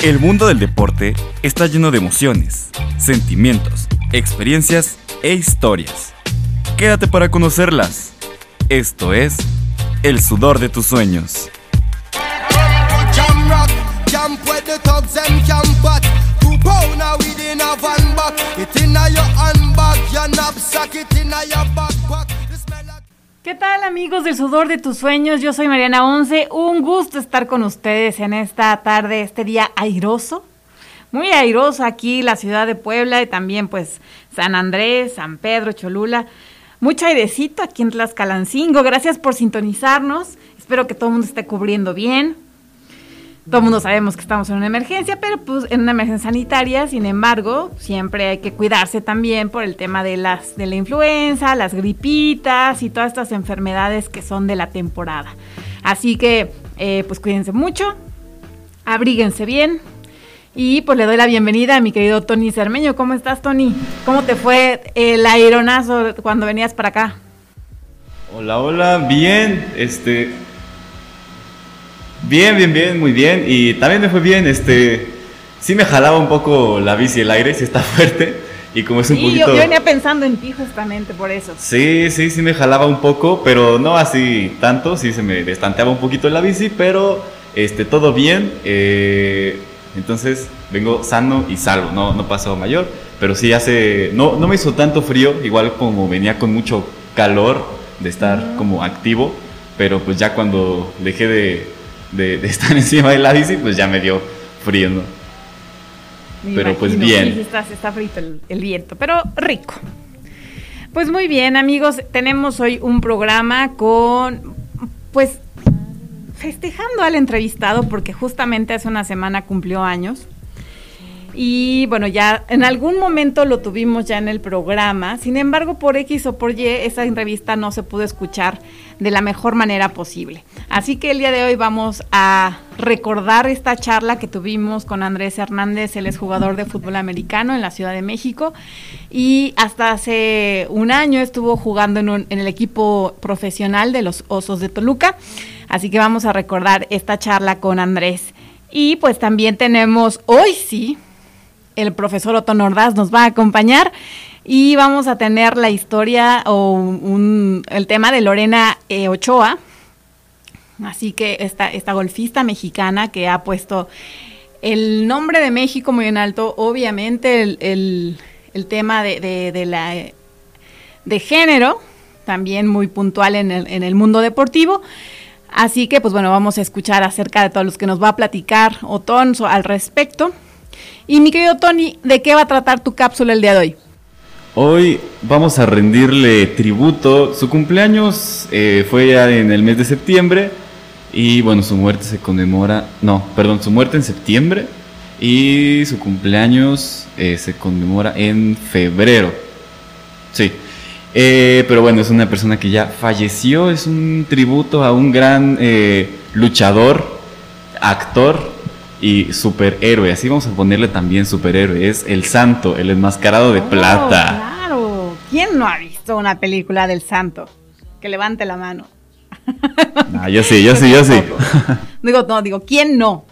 El mundo del deporte está lleno de emociones, sentimientos, experiencias e historias. Quédate para conocerlas. Esto es El sudor de tus sueños. ¿Qué tal amigos del sudor de tus sueños? Yo soy Mariana Once. Un gusto estar con ustedes en esta tarde, este día airoso. Muy airoso aquí la ciudad de Puebla y también pues San Andrés, San Pedro, Cholula. Mucho airecito aquí en Tlaxcalancingo. Gracias por sintonizarnos. Espero que todo el mundo esté cubriendo bien. Todo el mundo sabemos que estamos en una emergencia, pero pues en una emergencia sanitaria, sin embargo, siempre hay que cuidarse también por el tema de las de la influenza, las gripitas y todas estas enfermedades que son de la temporada. Así que eh, pues cuídense mucho, abríguense bien. Y pues le doy la bienvenida a mi querido Tony Cermeño. ¿Cómo estás, Tony? ¿Cómo te fue el aeronazo cuando venías para acá? Hola, hola, bien. Este, Bien, bien, bien, muy bien. Y también me fue bien, este, sí me jalaba un poco la bici el aire, sí está fuerte. Y como es un poquito... Yo, yo venía pensando en ti justamente por eso. Sí, sí, sí me jalaba un poco, pero no así tanto, sí se me destanteaba un poquito la bici, pero este, todo bien. Eh, entonces vengo sano y salvo, no, no pasó mayor, pero sí hace, no, no me hizo tanto frío, igual como venía con mucho calor de estar como activo, pero pues ya cuando dejé de, de, estar encima de la bici, pues ya me dio frío, ¿no? pero pues bien. está, está frito el, viento, pero rico. Pues muy bien, amigos, tenemos hoy un programa con, pues, festejando al entrevistado porque justamente hace una semana cumplió años. Y bueno, ya en algún momento lo tuvimos ya en el programa. Sin embargo, por X o por Y, esa entrevista no se pudo escuchar de la mejor manera posible. Así que el día de hoy vamos a recordar esta charla que tuvimos con Andrés Hernández, él es jugador de fútbol americano en la Ciudad de México y hasta hace un año estuvo jugando en, en el equipo profesional de los Osos de Toluca. Así que vamos a recordar esta charla con Andrés. Y pues también tenemos hoy sí el profesor Otto Nordaz nos va a acompañar y vamos a tener la historia o el tema de Lorena eh, Ochoa. Así que esta, esta golfista mexicana que ha puesto el nombre de México muy en alto, obviamente el, tema de, la, de género, también muy puntual en el, en el mundo deportivo. Así que, pues bueno, vamos a escuchar acerca de todos los que nos va a platicar Otón al respecto. Y mi querido Tony, ¿de qué va a tratar tu cápsula el día de hoy? Hoy vamos a rendirle tributo. Su cumpleaños eh, fue ya en el mes de septiembre y bueno, su muerte se conmemora, no, perdón, su muerte en septiembre y su cumpleaños eh, se conmemora en febrero. Sí. Eh, pero bueno, es una persona que ya falleció, es un tributo a un gran luchador, actor y superhéroe. Así vamos a ponerle también superhéroe. Es el santo, el enmascarado de oh, plata. Claro. ¿Quién no ha visto una película del santo? Que levante la mano. Ah, yo sí, yo sí, yo sí. digo, no, digo, ¿quién no?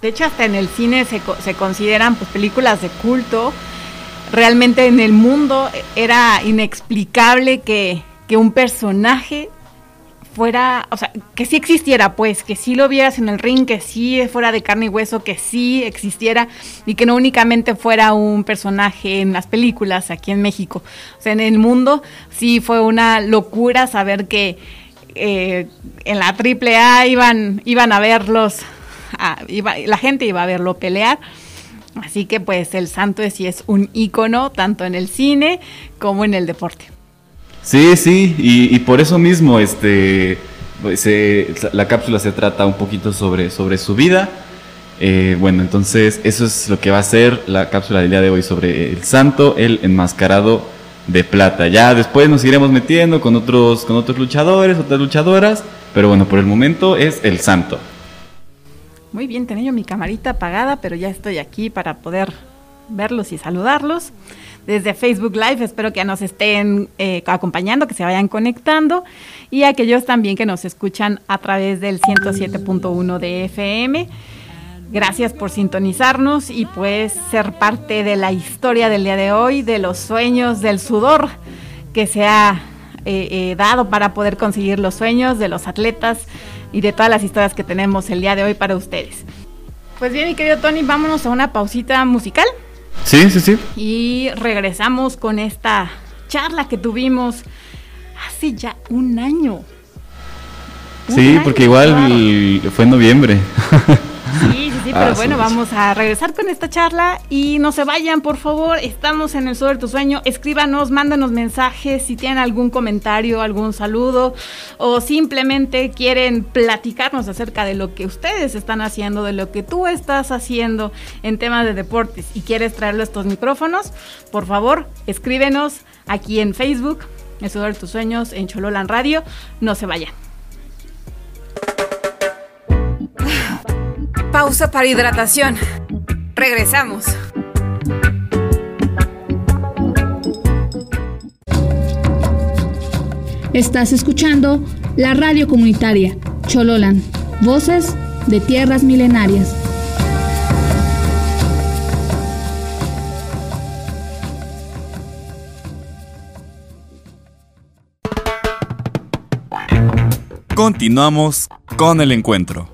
De hecho, hasta en el cine se, se consideran pues, películas de culto. Realmente en el mundo era inexplicable que, que un personaje fuera, o sea, que sí existiera, pues, que sí lo vieras en el ring, que sí fuera de carne y hueso, que sí existiera y que no únicamente fuera un personaje en las películas aquí en México. O sea, en el mundo sí fue una locura saber que eh, en la AAA iban, iban a verlos, la gente iba a verlo pelear. Así que pues el santo sí es un ícono tanto en el cine como en el deporte. Sí, sí, y, por eso mismo este, pues, la cápsula se trata un poquito sobre, sobre su vida. Eh, bueno, entonces eso es lo que va a ser la cápsula del día de hoy sobre el santo, el enmascarado de plata. Ya después nos iremos metiendo con otros, con otros luchadores, otras luchadoras, pero bueno, por el momento es el santo. Muy bien, tenía yo mi camarita apagada, pero ya estoy aquí para poder verlos y saludarlos. Desde Facebook Live. Espero que nos estén eh, acompañando, que se vayan conectando y aquellos también que nos escuchan a través del 107.1 de FM. Gracias por sintonizarnos y pues ser parte de la historia del día de hoy, de los sueños, del sudor que se ha eh, eh, dado para poder conseguir los sueños de los atletas y de todas las historias que tenemos el día de hoy para ustedes. Pues bien, mi querido Tony, vámonos a una pausita musical. Sí, sí, sí. Y regresamos con esta charla que tuvimos hace ya un año. sí, porque igual fue en noviembre. Sí, sí, sí, pero ah, bueno, vamos a regresar con esta charla y no se vayan, por favor. Estamos en el Sobre tu Sueño. Escríbanos, mándanos mensajes si tienen algún comentario, algún saludo o simplemente quieren platicarnos acerca de lo que ustedes están haciendo, de lo que tú estás haciendo en temas de deportes y quieres traerlo a estos micrófonos. Por favor, escríbenos aquí en Facebook, el de tus Sueños, en Chololan Radio. No se vayan. Pausa para hidratación. Regresamos. Estás escuchando la radio comunitaria Chololan, voces de tierras milenarias. Continuamos con el encuentro.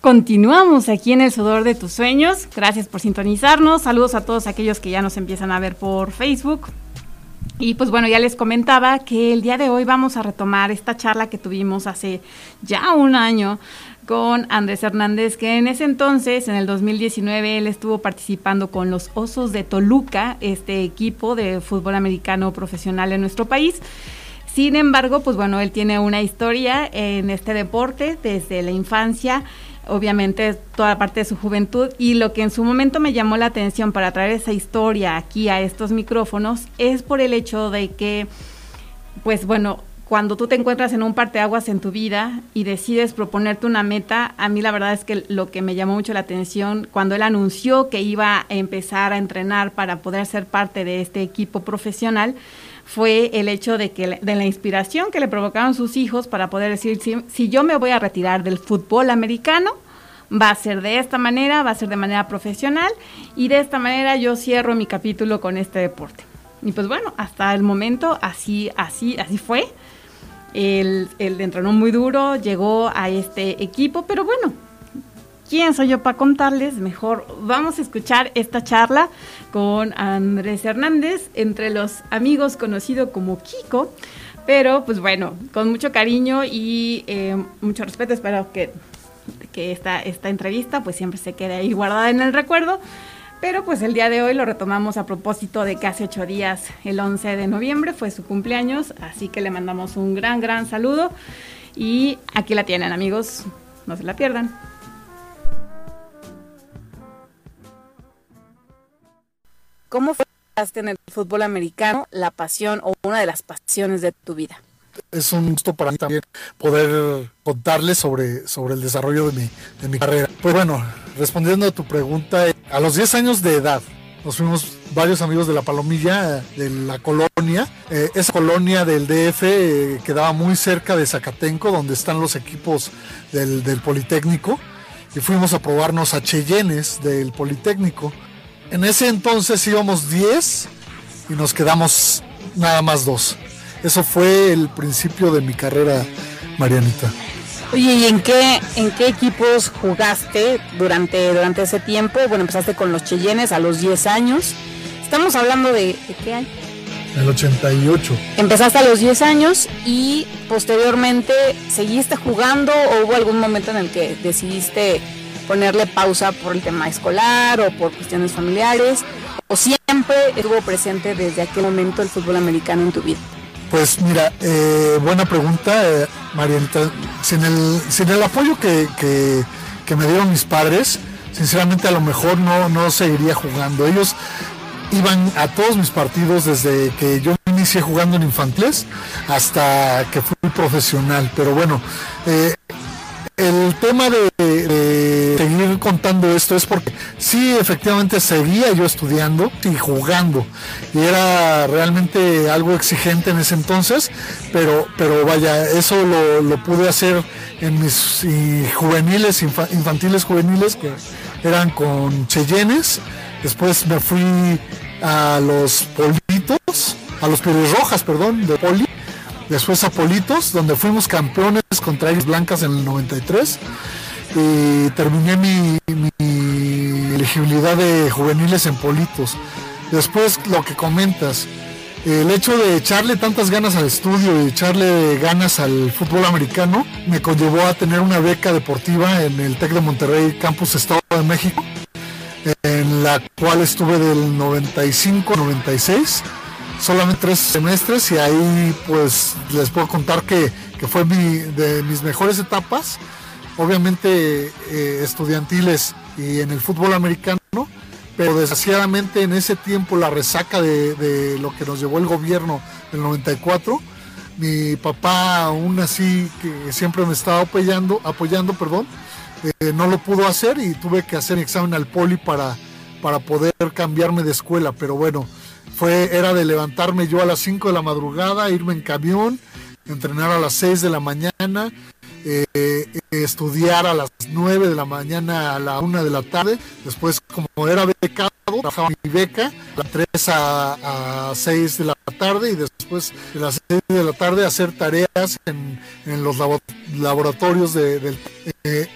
Continuamos aquí en el sudor de tus sueños. Gracias por sintonizarnos. Saludos a todos aquellos que ya nos empiezan a ver por Facebook. Y pues bueno, ya les comentaba que el día de hoy vamos a retomar esta charla que tuvimos hace ya un año con Andrés Hernández, que en ese entonces, en el 2019, él estuvo participando con los Osos de Toluca, este equipo de fútbol americano profesional en nuestro país. Sin embargo, pues bueno, él tiene una historia en este deporte desde la infancia obviamente toda parte de su juventud. Y lo que en su momento me llamó la atención para traer esa historia aquí a estos micrófonos es por el hecho de que, pues bueno, cuando tú te encuentras en un parteaguas en tu vida y decides proponerte una meta, a mí la verdad es que lo que me llamó mucho la atención cuando él anunció que iba a empezar a entrenar para poder ser parte de este equipo profesional, fue el hecho de que de la inspiración que le provocaron sus hijos para poder decir si, yo me voy a retirar del fútbol americano va a ser de esta manera, va a ser de manera profesional y de esta manera yo cierro mi capítulo con este deporte. Y pues bueno, hasta el momento así así así fue. Él, él entrenó muy duro, llegó a este equipo, pero bueno, ¿quién soy yo para contarles? Mejor vamos a escuchar esta charla con Andrés Hernández, entre los amigos conocido como Kiko. Pero pues bueno, con mucho cariño y eh, mucho respeto, espero que, que esta, esta entrevista pues siempre se quede ahí guardada en el recuerdo. Pero pues el día de hoy lo retomamos a propósito de que hace ocho días, el 11 de noviembre, fue su cumpleaños, así que le mandamos un gran, gran saludo. Y aquí la tienen amigos, no se la pierdan. ¿Cómo fue en el fútbol americano la pasión o una de las pasiones de tu vida? Es un gusto para mí también poder contarles sobre, sobre el desarrollo de mi, de mi carrera. Pues bueno, respondiendo a tu pregunta, a los 10 años de edad nos fuimos varios amigos de la Palomilla, de la colonia. Eh, esa colonia del DF eh, quedaba muy cerca de Zacatenco, donde están los equipos del, del Politécnico. Y fuimos a probarnos a Cheyennes del Politécnico. En ese entonces íbamos 10 y nos quedamos nada más dos. Eso fue el principio de mi carrera, Marianita. Oye, ¿y en qué, en qué equipos jugaste durante, durante ese tiempo? Bueno, empezaste con los Cheyennes a los 10 años. Estamos hablando de, ¿de qué año? El 88. Empezaste a los 10 años y posteriormente seguiste jugando o hubo algún momento en el que decidiste ponerle pausa por el tema escolar o por cuestiones familiares? ¿O siempre estuvo presente desde aquel momento el fútbol americano en tu vida? Pues mira, eh, buena pregunta, eh, Sin el, sin el apoyo que, me dieron mis padres, sinceramente a lo mejor no, no seguiría jugando. Ellos iban a todos mis partidos desde que yo inicié jugando en infantiles hasta que fui profesional. Pero bueno, eh, el tema de, contando esto es porque sí, efectivamente seguía yo estudiando y jugando. Y era realmente algo exigente en ese entonces, pero, pero vaya, eso lo, pude hacer en mis juveniles, infantiles juveniles, que eran con Cheyennes. Después me fui a los Politos, a los Pieles Rojas, perdón, de Poli después a Politos, donde fuimos campeones contra ellos blancas en el 93 y terminé mi, elegibilidad de juveniles en Politos. Después lo que comentas, el hecho de echarle tantas ganas al estudio y echarle ganas al fútbol americano me conllevó a tener una beca deportiva en el TEC de Monterrey Campus Estado de México, en la cual estuve del 95 96 solamente tres semestres y ahí pues les puedo contar que, fue mi, de mis mejores etapas, obviamente eh, estudiantiles y en el fútbol americano, pero desgraciadamente en ese tiempo la resaca de, lo que nos llevó el gobierno del 94, mi papá aún así que siempre me estaba apoyando, apoyando perdón, eh, no lo pudo hacer y tuve que hacer examen al poli para, para poder cambiarme de escuela, pero bueno, fue, era de levantarme yo a las 5 de la madrugada, irme en camión, entrenar a las 6 de la mañana, eh, estudiar a las 9 de la mañana a la 1 de la tarde. Después, como era becado, trabajaba mi beca, de 3 a, 6 de la tarde y después de las 6 de la tarde hacer tareas en, los laboratorios de, del... Eh,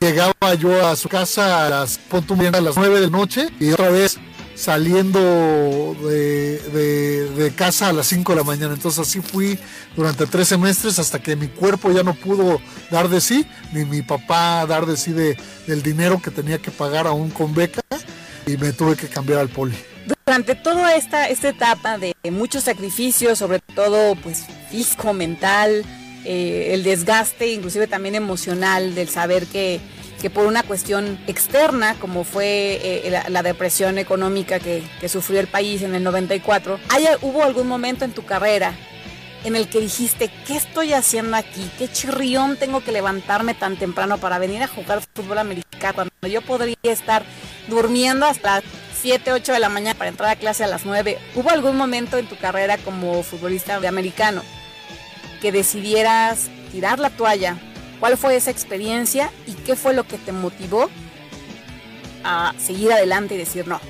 llegaba yo a su casa a las, a las 9 de la noche y otra vez saliendo de, casa a las 5 de la mañana. Entonces así fui durante tres semestres hasta que mi cuerpo ya no pudo dar de sí, ni mi papá dar de sí de, del dinero que tenía que pagar aún con beca y me tuve que cambiar al poli. Durante toda esta, esta etapa de muchos sacrificios, sobre todo pues físico, mental, eh, el desgaste, inclusive también emocional del saber que que por una cuestión externa, como fue eh, la, depresión económica que, sufrió el país en el 94, ¿haya, ¿hubo algún momento en tu carrera en el que dijiste, ¿qué estoy haciendo aquí? ¿Qué chirrión tengo que levantarme tan temprano para venir a jugar fútbol americano cuando yo podría estar durmiendo hasta 7, 8 de la mañana para entrar a clase a las 9? ¿Hubo algún momento en tu carrera como futbolista de americano que decidieras tirar la toalla ¿Cuál fue esa experiencia y qué fue lo que te motivó a seguir adelante y decir, no,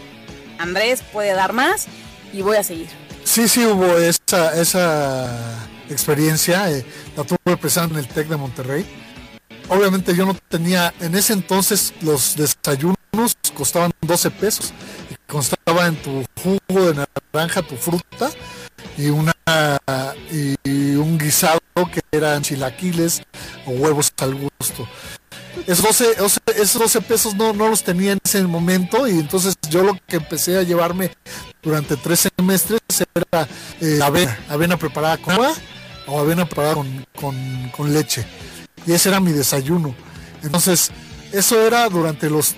Andrés puede dar más y voy a seguir? Sí, sí hubo esa, esa experiencia, eh, la tuve presente en el TEC de Monterrey. Obviamente yo no tenía, en ese entonces los desayunos costaban 12 pesos y constaba en tu jugo de naranja, tu fruta y una y un guisado que eran chilaquiles o huevos al gusto. Esos 12, esos 12 pesos no, no los tenía en ese momento y entonces yo lo que empecé a llevarme durante tres semestres era eh, avena, avena preparada con agua o avena preparada con, con, leche. Y ese era mi desayuno. Entonces, eso era durante los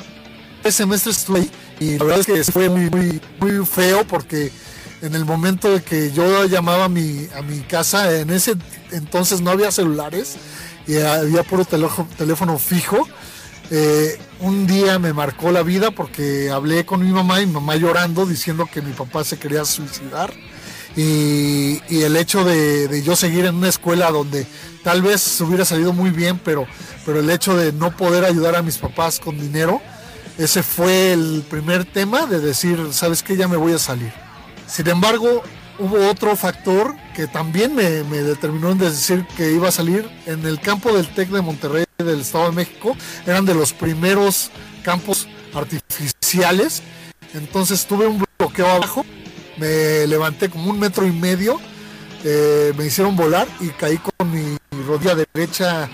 tres semestres estuve ahí y la verdad es que fue muy, muy, muy feo porque en el momento de que yo llamaba a mi, a mi casa, en ese entonces no había celulares y había puro teléfono, fijo. Eh, un día me marcó la vida porque hablé con mi mamá y mi mamá llorando diciendo que mi papá se quería suicidar. Y, el hecho de, yo seguir en una escuela donde tal vez hubiera salido muy bien, pero, pero el hecho de no poder ayudar a mis papás con dinero, ese fue el primer tema de decir, ¿sabes qué? Ya me voy a salir. Sin embargo, hubo otro factor que también me, determinó en decir que iba a salir en el campo del TEC de Monterrey del Estado de México. Eran de los primeros campos artificiales. Entonces tuve un bloqueo abajo, me levanté como un metro y medio, eh, me hicieron volar y caí con mi rodilla derecha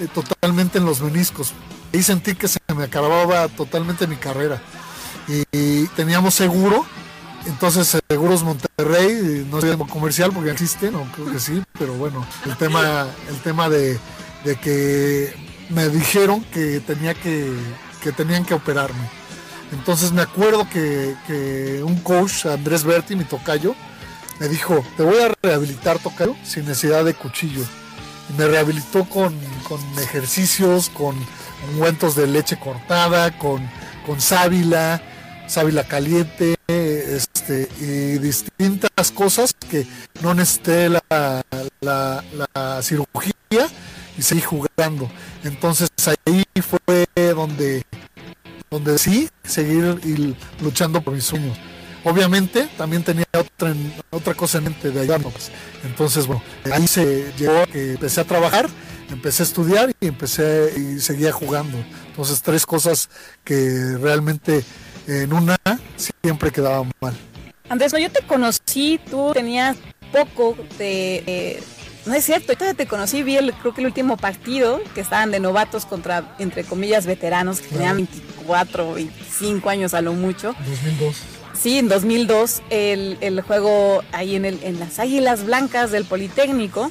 eh, totalmente en los meniscos. Ahí sentí que se me acababa totalmente mi carrera. y teníamos seguro entonces, Seguros Monterrey, no sé comercial porque existe, no creo que sí, pero bueno, el tema, el tema de, que me dijeron que tenía que, que tenían que operarme. Entonces me acuerdo que, un coach, Andrés Berti, mi tocayo, me dijo, te voy a rehabilitar tocayo sin necesidad de cuchillo. Y me rehabilitó con, con ejercicios, con ungüentos de leche cortada, con, con sábila, sábila caliente, este, y distintas cosas que no necesité la, la, cirugía y seguí jugando. Entonces ahí fue donde, donde sí seguir luchando por mis sueños. Obviamente también tenía otra, otra cosa en mente de ayudarnos. Entonces, bueno, ahí se llegó a que empecé a trabajar, empecé a estudiar y empecé y seguía jugando. Entonces, tres cosas que realmente en una siempre quedaban mal. Andrés, yo te conocí, tú tenías poco de... no es cierto, yo te conocí, vi el, creo que el último partido que estaban de novatos contra, entre comillas, veteranos, que tenían 24, 25 años a lo mucho. 2002. Sí, en 2002, el, el juego ahí en, el, en las Águilas Blancas del Politécnico.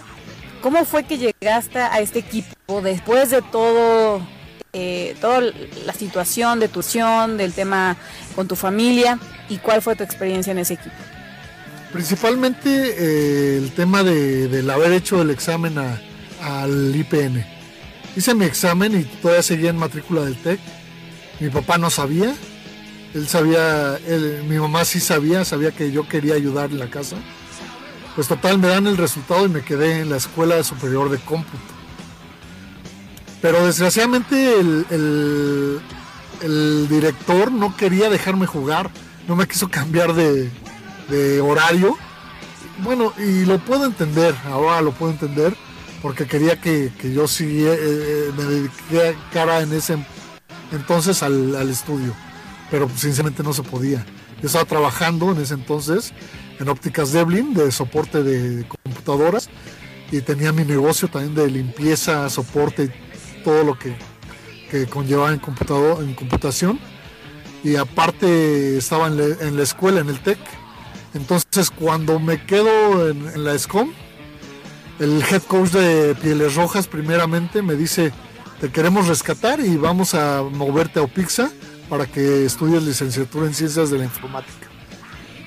¿Cómo fue que llegaste a este equipo después de todo, eh, toda la situación de tu del tema con tu familia? ¿Y cuál fue tu experiencia en ese equipo? Principalmente eh, el tema de, del haber hecho el examen al IPN. Hice mi examen y todavía seguía en matrícula del TEC. Mi papá no sabía, él sabía, mi mamá sí sabía, sabía que yo quería ayudar en la casa. Pues total, me dan el resultado y me quedé en la escuela superior de cómputo. Pero desgraciadamente el, director no quería dejarme jugar, no me quiso cambiar de, horario. Bueno, y lo puedo entender, ahora lo puedo entender, porque quería que, yo siguiera, eh, eh, me dedicara en ese entonces al estudio pero sinceramente no se podía. Yo estaba trabajando en ese entonces en ópticas Devlin de soporte de computadoras y tenía mi negocio también de limpieza, soporte y todo lo que, que conllevaba en, computador, en computación. Y aparte estaba en, la escuela, en el TEC. Entonces cuando me quedo en, en la SCOM, el head coach de Pieles Rojas primeramente me dice, te queremos rescatar y vamos a moverte a Opixa para que estudies licenciatura en ciencias de la informática.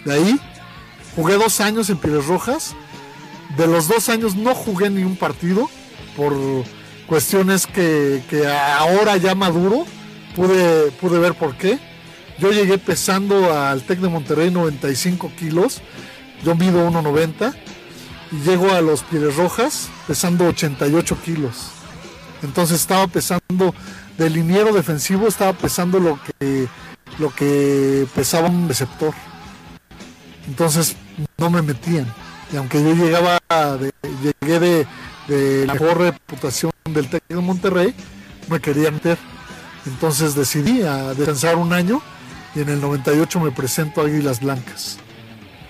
De ahí jugué dos años en Pieles Rojas. De los dos años no jugué ni un partido por cuestiones que, ahora ya maduro pude, pude ver por qué. Yo llegué pesando al TEC de Monterrey 95 kilos. Yo mido 1,90 y llego a los Pieles Rojas pesando 88 kilos. Entonces estaba pesando del liniero defensivo estaba pesando lo que, lo que pesaba un receptor. Entonces no me metían. Y aunque yo llegaba llegué de, de la mejor reputación del técnico de Monterrey, me querían meter. Entonces decidí a descansar un año y en el 98 me presento a Águilas Blancas.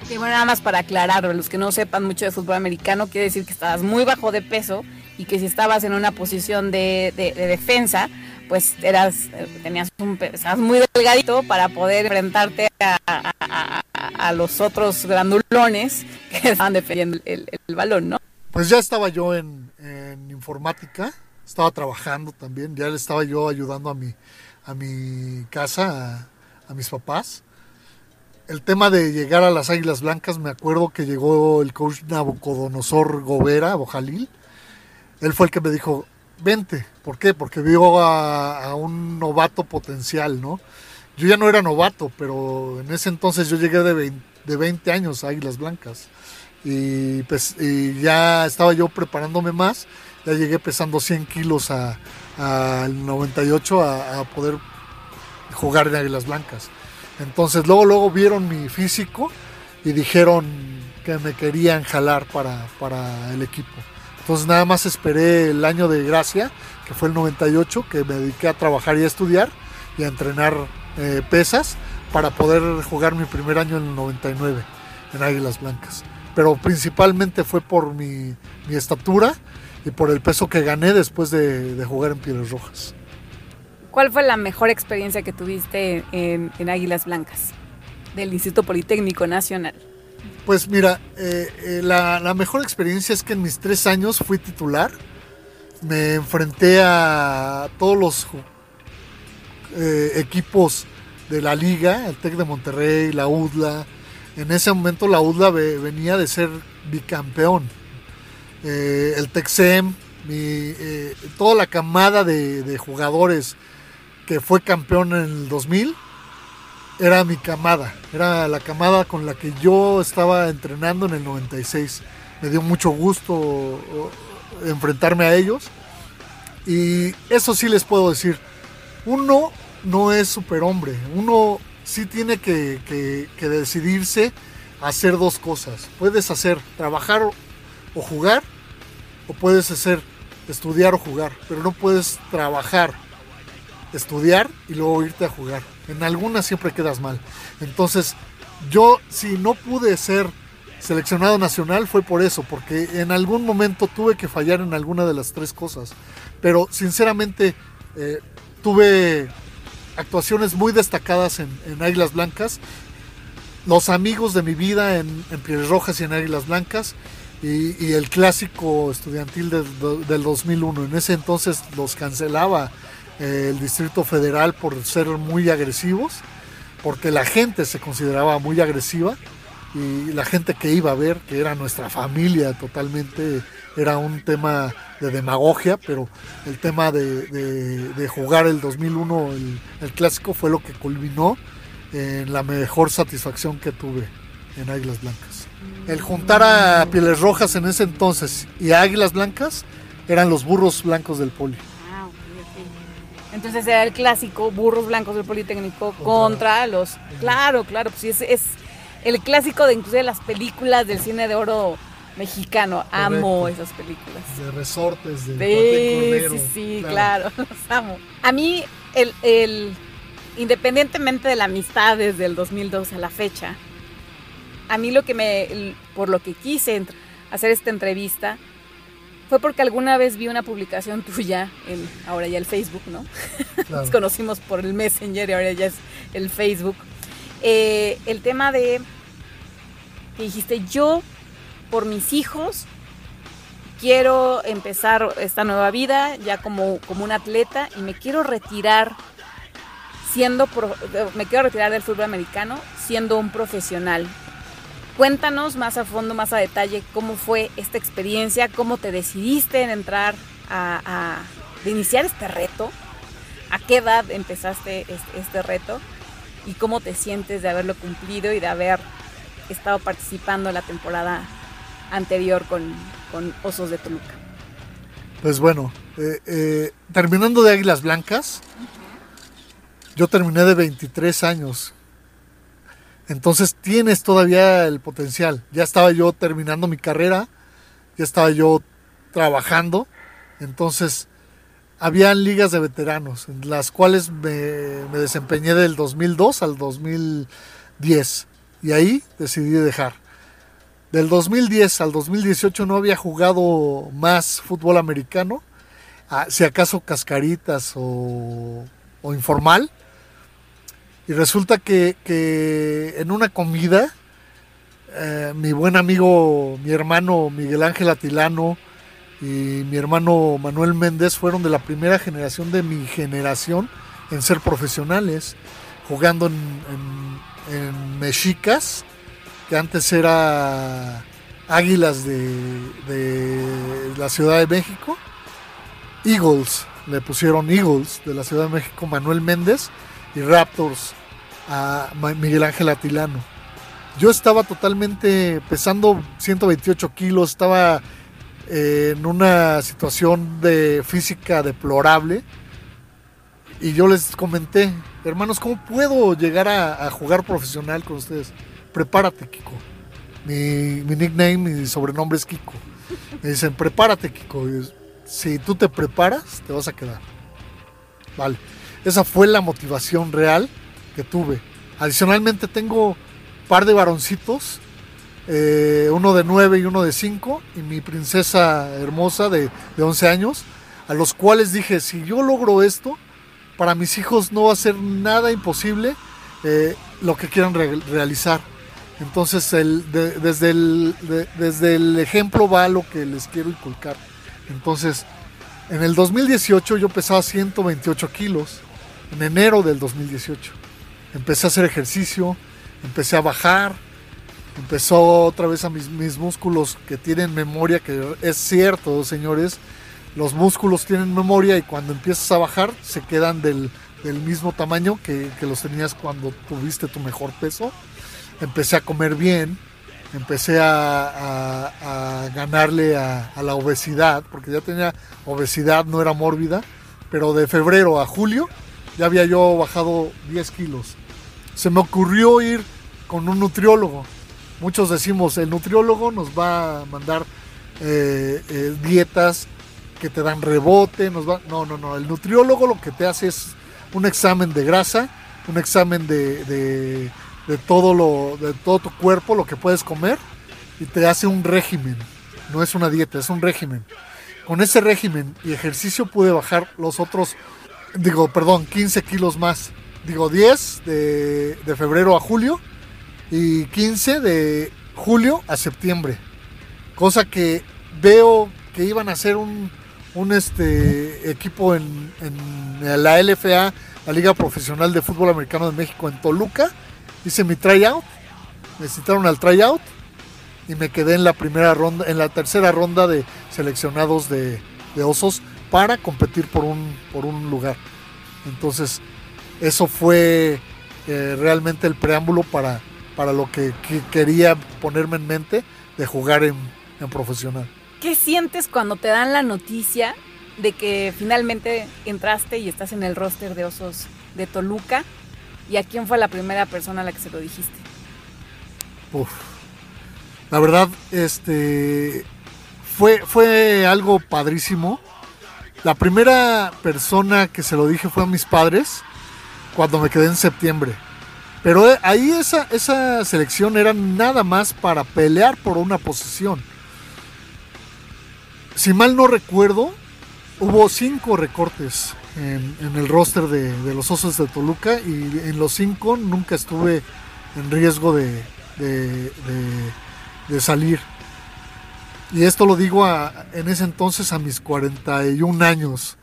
Y bueno, nada más para aclarar, los que no sepan mucho de fútbol americano, quiere decir que estabas muy bajo de peso y que si estabas en una posición de, de defensa, pues eras, tenías un, estabas muy delgadito para poder enfrentarte a, los otros grandulones que estaban defendiendo el, balón, ¿no? Pues ya estaba yo en, informática, estaba trabajando también, ya le estaba yo ayudando a mi, a mi casa, a, mis papás. El tema de llegar a las Águilas Blancas, me acuerdo que llegó el coach Nabucodonosor Gobera, Bojalil. Él fue el que me dijo, vente. ¿Por qué? Porque vio a, un novato potencial, ¿no? Yo ya no era novato, pero en ese entonces yo llegué de 20, de 20 años a Águilas Blancas. Y, pues, ya estaba yo preparándome más. Ya llegué pesando 100 kilos al 98 a, poder jugar en Águilas Blancas. Entonces luego, luego vieron mi físico y dijeron que me querían jalar para, para el equipo. Entonces nada más esperé el año de gracia, que fue el 98, que me dediqué a trabajar y a estudiar y a entrenar eh, pesas para poder jugar mi primer año en el 99 en Águilas Blancas. Pero principalmente fue por mi, estatura y por el peso que gané después de, jugar en Pieles Rojas. ¿Cuál fue la mejor experiencia que tuviste en, en Águilas Blancas del Instituto Politécnico Nacional? Pues mira, eh, eh, la, mejor experiencia es que en mis tres años fui titular. Me enfrenté a todos los eh, equipos de la liga, el TEC de Monterrey, la UDLA. En ese momento la UDLA venía de ser bicampeón. el TECSEM eh, toda la camada de, jugadores que fue campeón en el 2000 era mi camada, era la camada con la que yo estaba entrenando en el 96. Me dio mucho gusto enfrentarme a ellos. Y eso sí les puedo decir, uno no es superhombre, uno sí tiene que, decidirse hacer dos cosas. Puedes hacer trabajar o jugar, o puedes hacer estudiar o jugar, pero no puedes trabajar, estudiar y luego irte a jugar. En algunas siempre quedas mal. Entonces, yo si no pude ser seleccionado nacional fue por eso, porque en algún momento tuve que fallar en alguna de las tres cosas. Pero sinceramente eh, tuve actuaciones muy destacadas en, Águilas Blancas. Los amigos de mi vida en, en Pieles Rojas y en Águilas Blancas y, el clásico estudiantil del 2001. En ese entonces los cancelaba eh, el Distrito Federal por ser muy agresivos, porque la gente se consideraba muy agresiva y la gente que iba a ver, que era nuestra familia totalmente, era un tema de demagogia, pero el tema de, jugar el 2001, el, el clásico, fue lo que culminó en la mejor satisfacción que tuve en Águilas Blancas el juntar a Pieles Rojas en ese entonces y a Águilas Blancas eran los burros blancos del poli. Ah, Entonces era el clásico burros blancos del Politécnico contra, los... Claro, claro, pues es, es el clásico de inclusive las películas del cine de oro mexicano. Amo esas películas. De resortes, de Sí, sí, sí, claro. los amo. A mí, el, el, independientemente de la amistad desde el 2002 a la fecha, a mí lo que me, por lo que quise hacer esta entrevista, fue porque alguna vez vi una publicación tuya en ahora ya el Facebook, ¿no? Nos conocimos por el Messenger y ahora ya es el Facebook. Eh, el tema de que dijiste, yo por mis hijos quiero empezar esta nueva vida ya como, como un atleta y me quiero retirar siendo, me quiero retirar del fútbol americano siendo un profesional. Cuéntanos más a fondo, más a detalle, cómo fue esta experiencia, cómo te decidiste en entrar a, iniciar este reto, a qué edad empezaste este, reto y cómo te sientes de haberlo cumplido y de haber estado participando la temporada anterior con, Osos de Toluca. Pues bueno, eh, eh, terminando de Águilas Blancas, yo terminé de 23 años entonces tienes todavía el potencial. Ya estaba yo terminando mi carrera, ya estaba yo trabajando. Entonces, habían ligas de veteranos, en las cuales me, desempeñé del 2002 al 2010. Y ahí decidí dejar. Del 2010 al 2018 no había jugado más fútbol americano, ah, si acaso cascaritas o, o informal. Y resulta que, en una comida, eh, mi buen amigo, mi hermano Miguel Ángel Atilano y mi hermano Manuel Méndez fueron de la primera generación de mi generación en ser profesionales, jugando en, Mexicas, que antes era Águilas de, la Ciudad de México. Eagles, le pusieron Eagles de la Ciudad de México, Manuel Méndez y Raptors a Miguel Ángel Atilano. Yo estaba totalmente pesando 128 kilos, estaba eh, en una situación de física deplorable. Y yo les comenté, hermanos, ¿cómo puedo llegar a, jugar profesional con ustedes? Prepárate, Kiko. Mi, nickname, mi sobrenombre es Kiko. Me dicen, prepárate, Kiko. si tú te preparas, te vas a quedar. Vale. Esa fue la motivación real que tuve. Adicionalmente tengo un par de varoncitos, eh, uno de 9 y uno de 5, y mi princesa hermosa de, de 11 años, a los cuales dije, si yo logro esto, para mis hijos no va a ser nada imposible eh, lo que quieran realizar. Entonces, el, desde, el, ejemplo va lo que les quiero inculcar. Entonces, en el 2018 yo pesaba 128 kilos en enero del 2018. Empecé a hacer ejercicio, empecé a bajar, empezó otra vez a mis, mis músculos que tienen memoria, que es cierto, señores, los músculos tienen memoria y cuando empiezas a bajar se quedan del, mismo tamaño que, los tenías cuando tuviste tu mejor peso. Empecé a comer bien, empecé a, ganarle a, la obesidad, porque ya tenía obesidad, no era mórbida, pero de febrero a julio ya había yo bajado 10 kilos. Se me ocurrió ir con un nutriólogo. Muchos decimos, el nutriólogo nos va a mandar eh, eh, dietas que te dan rebote, nos va... No, no, no. El nutriólogo lo que te hace es un examen de grasa, un examen de, todo lo, de todo tu cuerpo, lo que puedes comer, y te hace un régimen. No es una dieta, es un régimen. Con ese régimen y ejercicio pude bajar los otros, digo, perdón, 15 kilos más. Digo, 10 de, de febrero a julio y 15 de julio a septiembre. Cosa que veo que iban a ser un, un este, equipo en, la LFA, la Liga Profesional de Fútbol Americano de México en Toluca. Hice mi tryout, me citaron al tryout y me quedé en la primera ronda, en la tercera ronda de seleccionados de, osos para competir por un, por un lugar. Entonces, eso fue eh, realmente el preámbulo para, para lo que, quería ponerme en mente de jugar en profesional. ¿Qué sientes cuando te dan la noticia de que finalmente entraste y estás en el roster de osos de Toluca? ¿Y a quién fue la primera persona a la que se lo dijiste? La verdad, este fue, fue algo padrísimo. La primera persona que se lo dije fue a mis padres cuando me quedé en septiembre. Pero ahí esa, esa selección era nada más para pelear por una posición si mal no recuerdo, hubo cinco recortes en, el roster de, los Osos de Toluca y en los cinco nunca estuve en riesgo de, de, salir. Y esto lo digo en ese entonces a mis 41 años.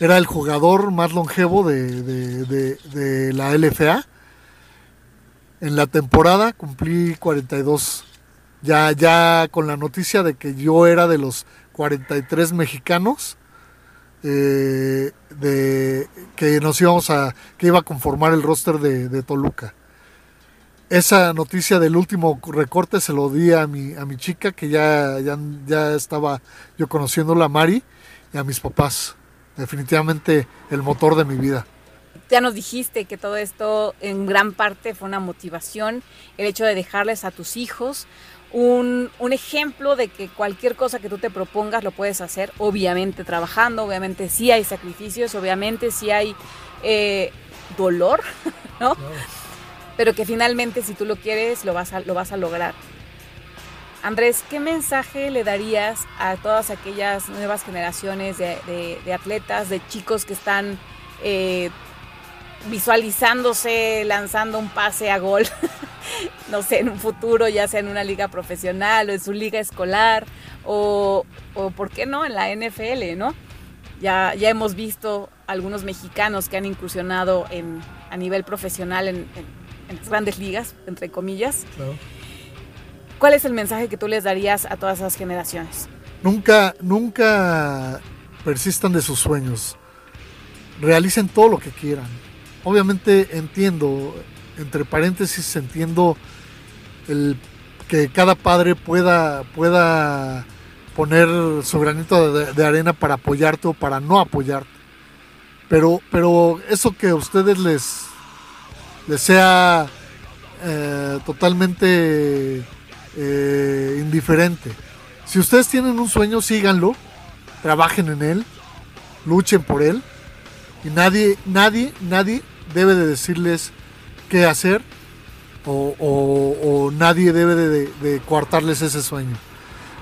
Era el jugador más longevo de, la LFA. En la temporada cumplí 42 ya, ya con la noticia de que yo era de los 43 mexicanos eh, de, que nos íbamos a, que iba a conformar el roster de, Toluca. Esa noticia del último recorte se lo di a mi, a mi chica, que ya, ya, ya estaba yo conociéndola, Mari, y a mis papás. Definitivamente el motor de mi vida ya nos dijiste que todo esto en gran parte fue una motivación, el hecho de dejarles a tus hijos un, ejemplo de que cualquier cosa que tú te propongas lo puedes hacer, obviamente trabajando, obviamente sí hay sacrificios, obviamente sí hay eh, dolor, ¿no? Pero que finalmente si tú lo quieres lo vas a, lo vas a lograr. Andrés, ¿qué mensaje le darías a todas aquellas nuevas generaciones de, atletas, de chicos que están eh, visualizándose lanzando un pase a gol, no sé, en un futuro, ya sea en una liga profesional o en su liga escolar, o, o ¿por qué no? En la NFL, ¿no? Ya, ya hemos visto algunos mexicanos que han incursionado en, a nivel profesional en, las grandes ligas, entre comillas. ¿Cuál es el mensaje que tú les darías a todas esas generaciones? Nunca, nunca persistan de sus sueños. Realicen todo lo que quieran obviamente entiendo, entre paréntesis, entiendo el que cada padre pueda, pueda poner su granito de, arena para apoyarte o para no apoyarte. Pero, pero eso que a ustedes les, les sea eh, totalmente eh, indiferente. Si ustedes tienen un sueño, síganlo, trabajen en él, luchen por él. Y nadie, nadie, nadie debe de decirles qué hacer o, nadie debe de, coartarles ese sueño.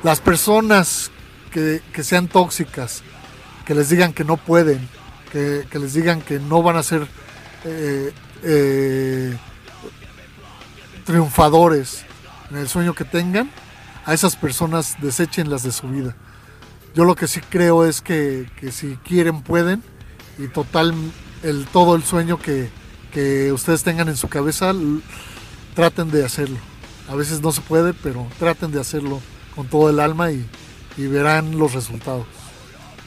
Las personas que, sean tóxicas, que les digan que no pueden, que, les digan que no van a ser eh, eh, triunfadores en el sueño que tengan, a esas personas deséchenlas de su vida. Yo lo que sí creo es que, que si quieren pueden y total el, todo el sueño que, ustedes tengan en su cabeza, traten de hacerlo. A veces no se puede, pero traten de hacerlo con todo el alma y, verán los resultados.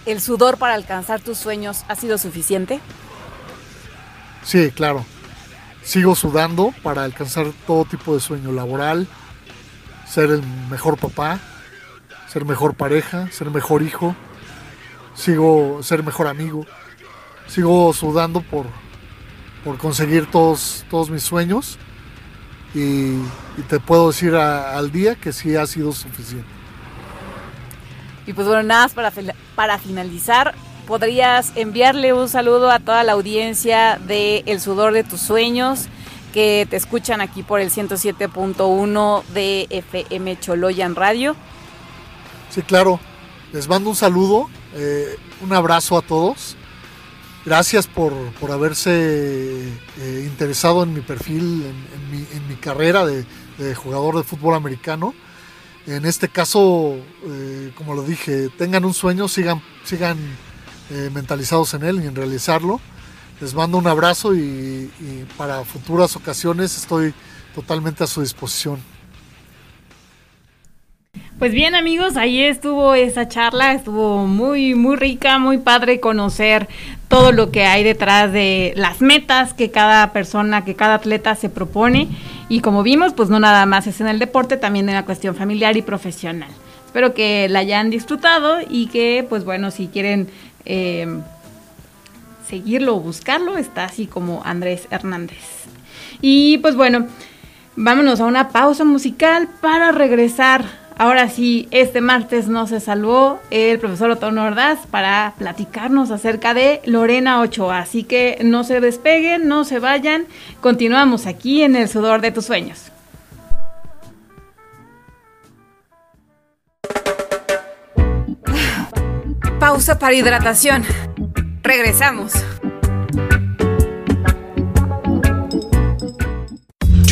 ¿el sudor para alcanzar tus sueños ha sido suficiente? Sí, claro. Sigo sudando para alcanzar todo tipo de sueño laboral, ser el mejor papá, ser mejor pareja, ser mejor hijo, sigo ser mejor amigo, sigo sudando por, por conseguir todos, todos mis sueños y, te puedo decir al día que sí ha sido suficiente. Y pues bueno, nada más para, para finalizar, podrías enviarle un saludo a toda la audiencia de El Sudor de tus Sueños que te escuchan aquí por el 107.1 de FM Choloyan Radio. Sí, claro. Les mando un saludo, eh, un abrazo a todos. Gracias por, haberse eh, interesado en mi perfil, en, mi, carrera de, jugador de fútbol americano. En este caso, eh, como lo dije, tengan un sueño, sigan, sigan eh, mentalizados en él y en realizarlo. Les mando un abrazo y, para futuras ocasiones estoy totalmente a su disposición. Pues bien amigos, ahí estuvo esa charla, estuvo muy, muy rica, muy padre conocer todo lo que hay detrás de las metas que cada persona, que cada atleta se propone. Y como vimos, pues no nada más es en el deporte, también en la cuestión familiar y profesional. Espero que la hayan disfrutado y que, pues bueno, si quieren eh, seguirlo o buscarlo, está así como Andrés Hernández. Y pues bueno, vámonos a una pausa musical para regresar Ahora sí, este martes no se salvó el profesor Otono Ordaz para platicarnos acerca de Lorena Ochoa. Así que no se despeguen, no se vayan. Continuamos aquí en el sudor de tus sueños. Pausa para hidratación. Regresamos.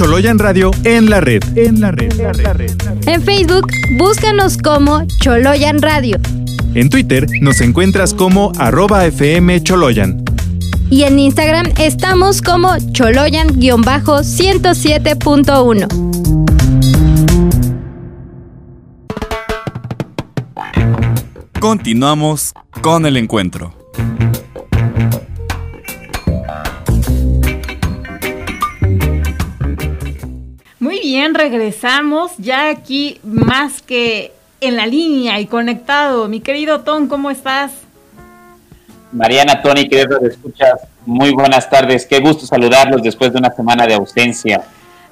Choloyan Radio en la red. En la red. En, la red. en Facebook, búscanos como Choloyan Radio. En Twitter nos encuentras como arroba FM Choloyan. Y en Instagram estamos como Choloyan-107.1. Continuamos con el encuentro. Bien, regresamos ya aquí más que en la línea y conectado. Mi querido Tom, ¿cómo estás? Mariana, Tony, queridos escuchas, muy buenas tardes. Qué gusto saludarlos después de una semana de ausencia.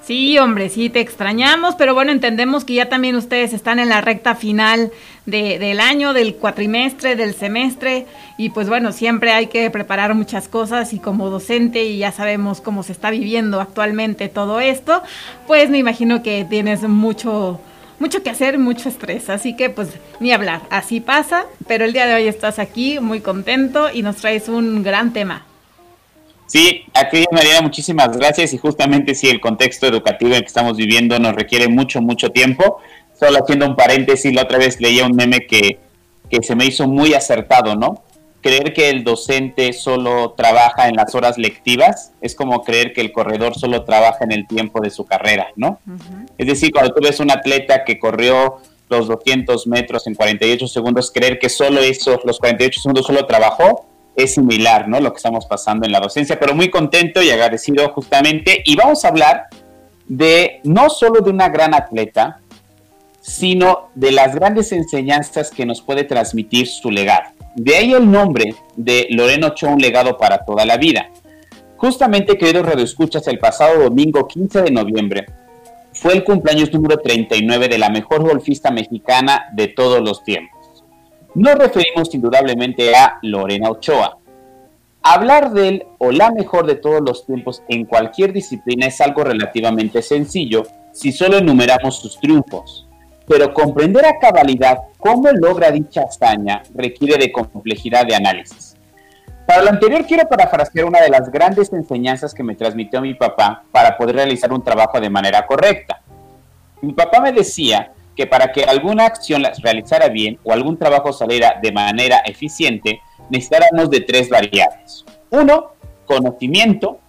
Sí, hombre, sí, te extrañamos, pero bueno, entendemos que ya también ustedes están en la recta final de, del año, del cuatrimestre, del semestre, y pues bueno, siempre hay que preparar muchas cosas y como docente, y ya sabemos cómo se está viviendo actualmente todo esto, pues me imagino que tienes mucho, mucho que hacer, mucho estrés, así que pues ni hablar, así pasa, pero el día de hoy estás aquí muy contento y nos traes un gran tema. Sí, aquí María, muchísimas gracias y justamente si el contexto educativo en que estamos viviendo nos requiere mucho, mucho tiempo. Solo haciendo un paréntesis, la otra vez leía un meme que, que se me hizo muy acertado, ¿no? Creer que el docente solo trabaja en las horas lectivas es como creer que el corredor solo trabaja en el tiempo de su carrera, ¿no? Es decir, cuando tú ves un atleta que corrió los 200 metros en 48 segundos, creer que solo eso, los 48 segundos solo trabajó, es similar, ¿no? Lo que estamos pasando en la docencia, pero muy contento y agradecido justamente. Y vamos a hablar de no solo de una gran atleta, sino de las grandes enseñanzas que nos puede transmitir su legado. De ahí el nombre de Loreno Ochoa, un legado para toda la vida. Justamente, queridos radioescuchas, el pasado domingo 15 de noviembre fue el cumpleaños número 39 de la mejor golfista mexicana de todos los tiempos. Nos referimos indudablemente a Lorena Ochoa. Hablar de él o la mejor de todos los tiempos en cualquier disciplina es algo relativamente sencillo si solo enumeramos sus triunfos, pero comprender a cabalidad cómo logra dicha hazaña requiere de complejidad de análisis. Para lo anterior quiero parafrasear una de las grandes enseñanzas que me transmitió mi papá para poder realizar un trabajo de manera correcta. Mi papá me decía que para que alguna acción la realizara bien o algún trabajo saliera de manera eficiente, necesitáramos de tres variables. Uno, conocimiento.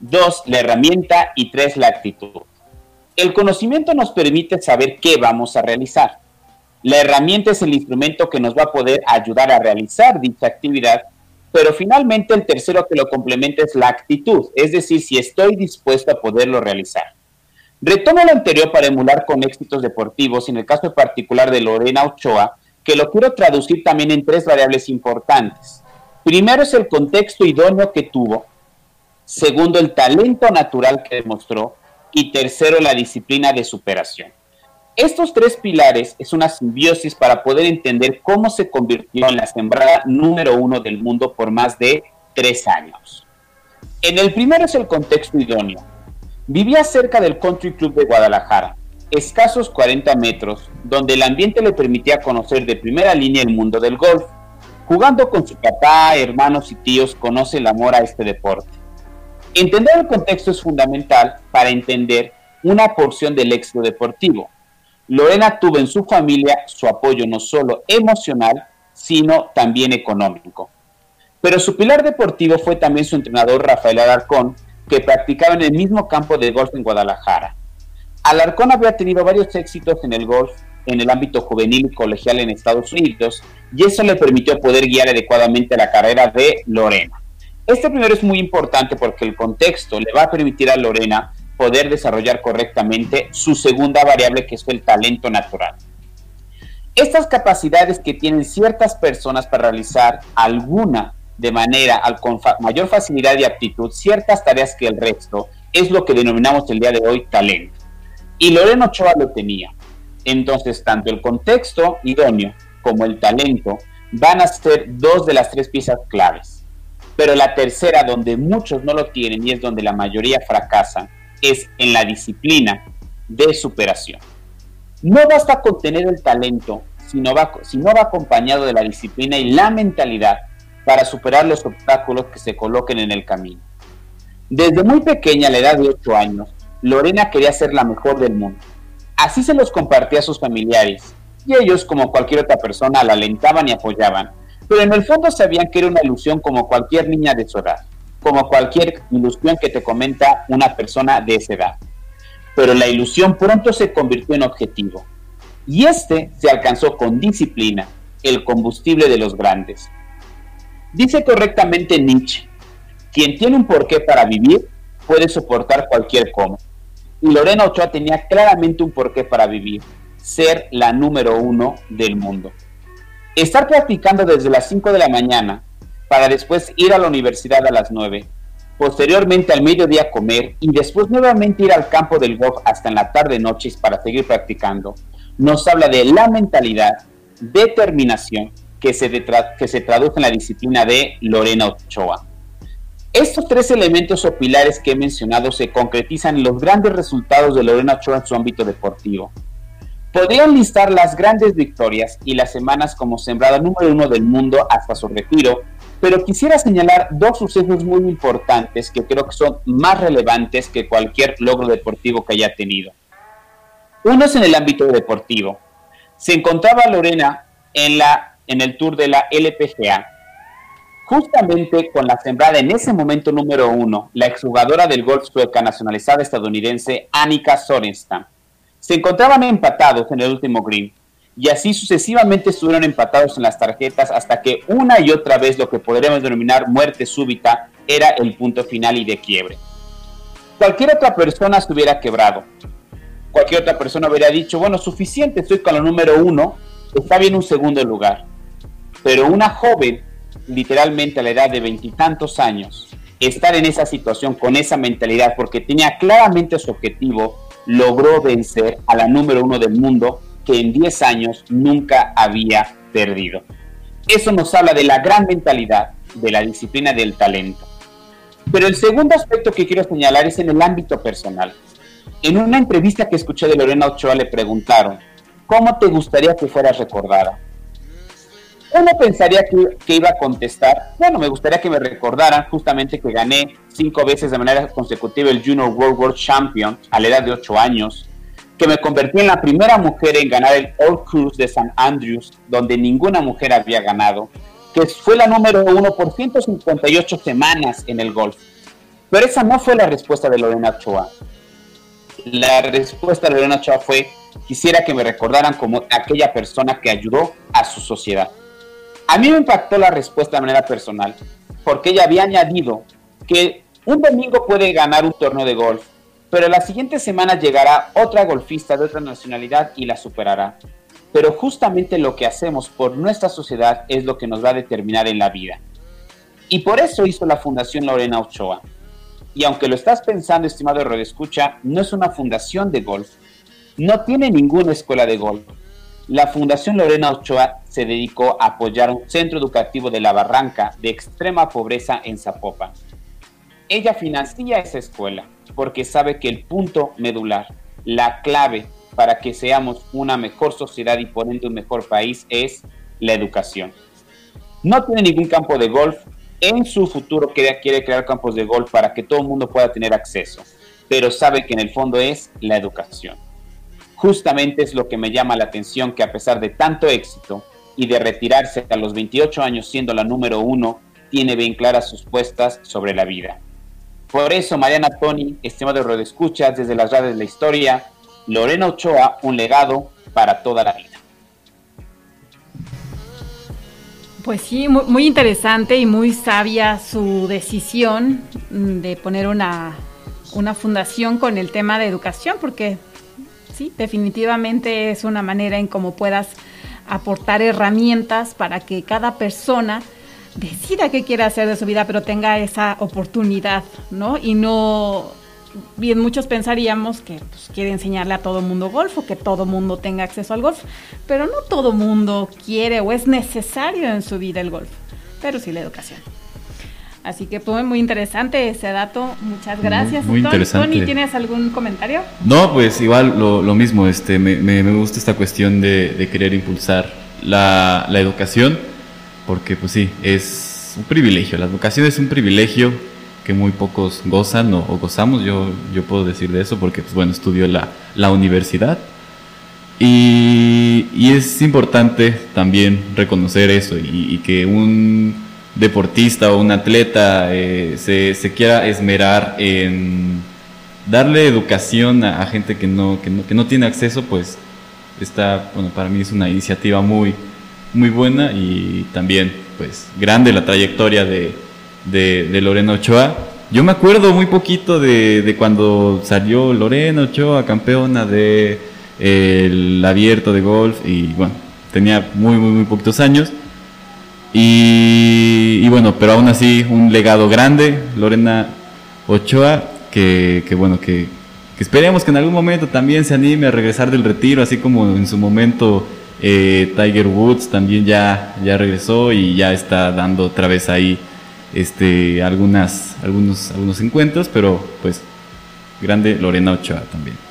Dos, la herramienta. Y tres, la actitud. El conocimiento nos permite saber qué vamos a realizar. La herramienta es el instrumento que nos va a poder ayudar a realizar dicha actividad, pero finalmente el tercero que lo complementa es la actitud, es decir, si estoy dispuesto a poderlo realizar. Retomo lo anterior para emular con éxitos deportivos, en el caso particular de Lorena Ochoa, que lo quiero traducir también en tres variables importantes. Primero es el contexto idóneo que tuvo, segundo el talento natural que demostró y tercero la disciplina de superación. Estos tres pilares es una simbiosis para poder entender cómo se convirtió en la sembrada número uno del mundo por más de tres años. En el primero es el contexto idóneo. Vivía cerca del Country Club de Guadalajara, escasos 40 metros, donde el ambiente le permitía conocer de primera línea el mundo del golf. Jugando con su papá, hermanos y tíos, conoce el amor a este deporte. Entender el contexto es fundamental para entender una porción del éxito deportivo Lorena tuvo en su familia su apoyo no solo emocional, sino también económico. Pero su pilar deportivo fue también su entrenador Rafael Alarcón, que practicaba en el mismo campo de golf en Guadalajara. Alarcón había tenido varios éxitos en el golf en el ámbito juvenil y colegial en Estados Unidos, y eso le permitió poder guiar adecuadamente la carrera de Lorena. Este primero es muy importante porque el contexto le va a permitir a Lorena poder desarrollar correctamente su segunda variable, que es el talento natural. Estas capacidades que tienen ciertas personas para realizar alguna de manera con mayor facilidad y aptitud ciertas tareas que el resto, es lo que denominamos el día de hoy talento. Y Lorena Ochoa lo tenía. Entonces, tanto el contexto idóneo como el talento van a ser dos de las tres piezas claves. Pero la tercera, donde muchos no lo tienen y es donde la mayoría fracasan, es en la disciplina de superación. No basta con tener el talento, sino va, si no va acompañado de la disciplina y la mentalidad para superar los obstáculos que se coloquen en el camino. Desde muy pequeña, a la edad de 8 años, Lorena quería ser la mejor del mundo. Así se los compartía a sus familiares, y ellos, como cualquier otra persona, la alentaban y apoyaban, pero en el fondo sabían que era una ilusión como cualquier niña de su edad como cualquier ilusión que te comenta una persona de esa edad. Pero la ilusión pronto se convirtió en objetivo. Y este se alcanzó con disciplina, el combustible de los grandes. Dice correctamente Nietzsche, quien tiene un porqué para vivir puede soportar cualquier cómo. Y Lorena Ochoa tenía claramente un porqué para vivir, ser la número uno del mundo. Estar practicando desde las 5 de la mañana para después ir a la universidad a las 9, posteriormente al mediodía comer y después nuevamente ir al campo del golf hasta en la tarde noches para seguir practicando, nos habla de la mentalidad, determinación que se, que se traduce en la disciplina de Lorena Ochoa. Estos tres elementos o pilares que he mencionado se concretizan en los grandes resultados de Lorena Ochoa en su ámbito deportivo. Podrían listar las grandes victorias y las semanas como sembrada número uno del mundo hasta su retiro, pero quisiera señalar dos sucesos muy importantes que creo que son más relevantes que cualquier logro deportivo que haya tenido. Uno es en el ámbito deportivo. Se encontraba Lorena en, la, en el tour de la LPGA, justamente con la sembrada en ese momento número uno, la exjugadora del golf sueca nacionalizada estadounidense Annika Sorenstam. Se encontraban empatados en el último green y así sucesivamente estuvieron empatados en las tarjetas hasta que una y otra vez lo que podríamos denominar muerte súbita era el punto final y de quiebre. Cualquier otra persona se hubiera quebrado. Cualquier otra persona hubiera dicho, bueno, suficiente, estoy con la número uno, está bien un segundo lugar. Pero una joven, literalmente a la edad de veintitantos años, estar en esa situación con esa mentalidad, porque tenía claramente su objetivo, logró vencer a la número uno del mundo que en 10 años nunca había perdido. Eso nos habla de la gran mentalidad, de la disciplina del talento. Pero el segundo aspecto que quiero señalar es en el ámbito personal. En una entrevista que escuché de Lorena Ochoa le preguntaron, ¿cómo te gustaría que fueras recordada? Uno pensaría que, que, iba a contestar, bueno, me gustaría que me recordaran justamente que gané cinco veces de manera consecutiva el Junior World World Champion a la edad de 8 años, que me convertí en la primera mujer en ganar el All Cruise de San Andrews, donde ninguna mujer había ganado, que fue la número uno por 158 semanas en el golf. Pero esa no fue la respuesta de Lorena Ochoa. La respuesta de Lorena Ochoa fue quisiera que me recordaran como aquella persona que ayudó a su sociedad. A mí me impactó la respuesta de manera personal, porque ella había añadido que un domingo puede ganar un torneo de golf, pero la siguiente semana llegará otra golfista de otra nacionalidad y la superará. Pero justamente lo que hacemos por nuestra sociedad es lo que nos va a determinar en la vida. Y por eso hizo la Fundación Lorena Ochoa. Y aunque lo estás pensando, estimado Escucha, no es una fundación de golf. No tiene ninguna escuela de golf. La Fundación Lorena Ochoa se dedicó a apoyar un centro educativo de la Barranca de extrema pobreza en Zapopan. Ella financia esa escuela porque sabe que el punto medular, la clave para que seamos una mejor sociedad y por ende un mejor país es la educación. No tiene ningún campo de golf, en su futuro quiere, quiere crear campos de golf para que todo el mundo pueda tener acceso, pero sabe que en el fondo es la educación. Justamente es lo que me llama la atención que a pesar de tanto éxito y de retirarse a los 28 años siendo la número uno, tiene bien claras sus puestas sobre la vida. Por eso, Mariana Tony, estimado de Escuchas, desde las redes de la historia, Lorena Ochoa, un legado para toda la vida. Pues sí, muy, interesante y muy sabia su decisión de poner una, una fundación con el tema de educación, porque sí, definitivamente es una manera en cómo puedas aportar herramientas para que cada persona decida qué quiere hacer de su vida, pero tenga esa oportunidad, ¿no? Y no bien muchos pensaríamos que pues, quiere enseñarle a todo mundo golf o que todo mundo tenga acceso al golf, pero no todo mundo quiere o es necesario en su vida el golf, pero sí la educación. Así que fue muy interesante ese dato. Muchas gracias. Muy, interesante. Tony, ¿tienes algún comentario? No, pues igual lo, mismo. Este, me, me, gusta esta cuestión de, querer impulsar la, la, educación, porque pues sí, es un privilegio. La educación es un privilegio que muy pocos gozan o, gozamos, yo, yo puedo decir de eso porque, pues bueno, estudio la, la universidad. Y, y, es importante también reconocer eso y, que un deportista o un atleta eh, se, se, quiera esmerar en darle educación a, gente que no, que no, que no tiene acceso, pues está, bueno, para mí es una iniciativa muy, muy buena y también, pues, grande la trayectoria de, de, Lorena Ochoa. Yo me acuerdo muy poquito de, cuando salió Lorena Ochoa, campeona de el abierto de golf y bueno, tenía muy, muy, muy poquitos años. Y, bueno, pero aún así un legado grande, Lorena Ochoa, que, bueno, que, esperemos que en algún momento también se anime a regresar del retiro, así como en su momento eh, Tiger Woods también ya, ya regresó y ya está dando otra vez ahí este, algunas, algunos, algunos encuentros, pero pues grande Lorena Ochoa también.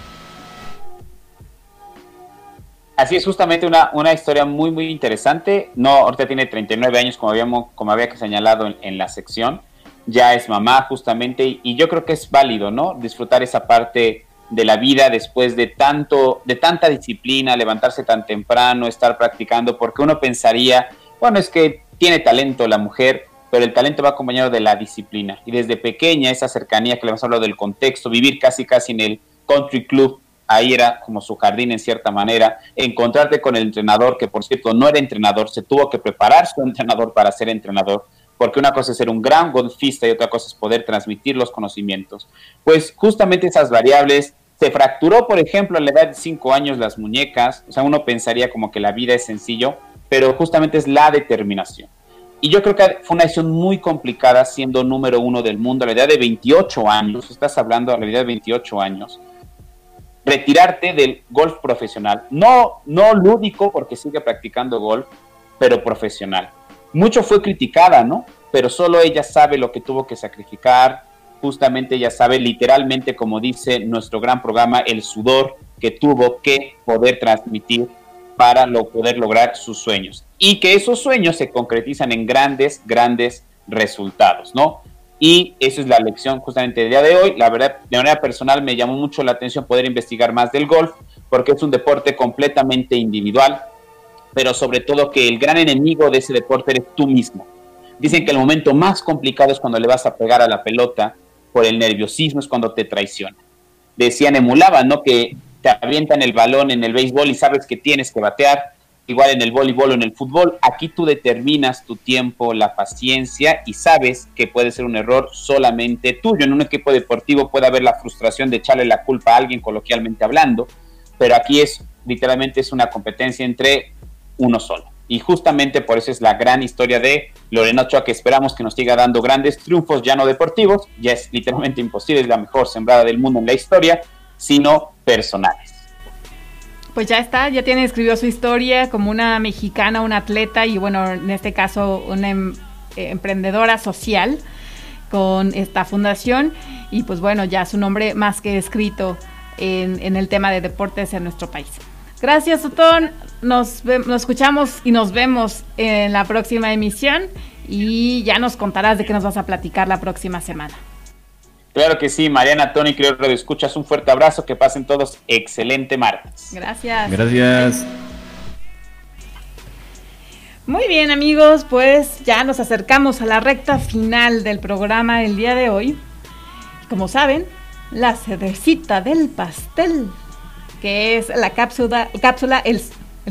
Así es, justamente una, una historia muy, muy interesante. No, ahorita tiene 39 años, como, habíamos, como había que señalado en, la sección. Ya es mamá, justamente, y yo creo que es válido, ¿no? Disfrutar esa parte de la vida después de tanto, de tanta disciplina, levantarse tan temprano, estar practicando, porque uno pensaría, bueno, es que tiene talento la mujer, pero el talento va acompañado de la disciplina. Y desde pequeña, esa cercanía que le hemos hablado del contexto, vivir casi casi en el country club, ahí era como su jardín en cierta manera, encontrarte con el entrenador, que por cierto no era entrenador, se tuvo que preparar su entrenador para ser entrenador, porque una cosa es ser un gran golfista y otra cosa es poder transmitir los conocimientos. Pues justamente esas variables, se fracturó, por ejemplo, a la edad de 5 años las muñecas, o sea, uno pensaría como que la vida es sencillo, pero justamente es la determinación. Y yo creo que fue una decisión muy complicada siendo número uno del mundo a la edad de 28 años, estás hablando a la edad de 28 años, retirarte del golf profesional. No, no lúdico porque sigue practicando golf, pero profesional. Mucho fue criticada, ¿no? Pero solo ella sabe lo que tuvo que sacrificar, justamente ella sabe literalmente, como dice nuestro gran programa, el sudor que tuvo que poder transmitir para lo, poder lograr sus sueños. Y que esos sueños se concretizan en grandes, grandes resultados, ¿no? Y esa es la lección justamente del día de hoy. La verdad, de manera personal me llamó mucho la atención poder investigar más del golf, porque es un deporte completamente individual, pero sobre todo que el gran enemigo de ese deporte eres tú mismo. Dicen que el momento más complicado es cuando le vas a pegar a la pelota por el nerviosismo, es cuando te traiciona. Decían, emulaban, ¿no? Que te avientan el balón en el béisbol y sabes que tienes que batear, igual en el voleibol o en el fútbol, aquí tú determinas tu tiempo, la paciencia y sabes que puede ser un error solamente tuyo. En un equipo deportivo puede haber la frustración de echarle la culpa a alguien coloquialmente hablando, pero aquí es literalmente es una competencia entre uno solo. Y justamente por eso es la gran historia de Lorena Ochoa que esperamos que nos siga dando grandes triunfos ya no deportivos, ya es literalmente imposible, es la mejor sembrada del mundo en la historia, sino personales. Pues ya está, ya tiene, escribió su historia como una mexicana, una atleta y bueno, en este caso una em, eh, emprendedora social con esta fundación y pues bueno, ya su nombre más que escrito en, el tema de deportes en nuestro país. Gracias, Otón. Nos, nos escuchamos y nos vemos en la próxima emisión y ya nos contarás de qué nos vas a platicar la próxima semana. Claro que sí, Mariana, Tony, creo que escuchas un fuerte abrazo, que pasen todos excelente martes. Gracias. Gracias. Muy bien amigos, pues ya nos acercamos a la recta final del programa del día de hoy. Como saben, la cedecita del pastel, que es la cápsula, cápsula el,